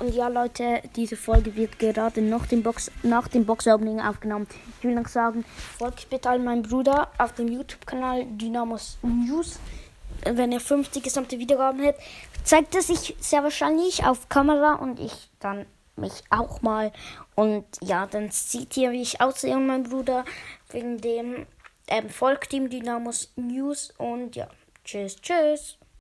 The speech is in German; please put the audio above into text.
Und ja, Leute, diese Folge wird gerade nach dem Box nach dem Box-Opening aufgenommen. Ich will noch sagen, folgt bitte all meinem Bruder auf dem YouTube-Kanal Dynamos News. Wenn er 50 gesamte Wiedergaben hat, zeigt er sich sehr wahrscheinlich auf Kamera und ich dann mich auch mal. Und ja, dann sieht ihr, wie ich aussehe und mein Bruder. Wegen dem ähm, folgt ihm Dynamos News und ja, tschüss, tschüss.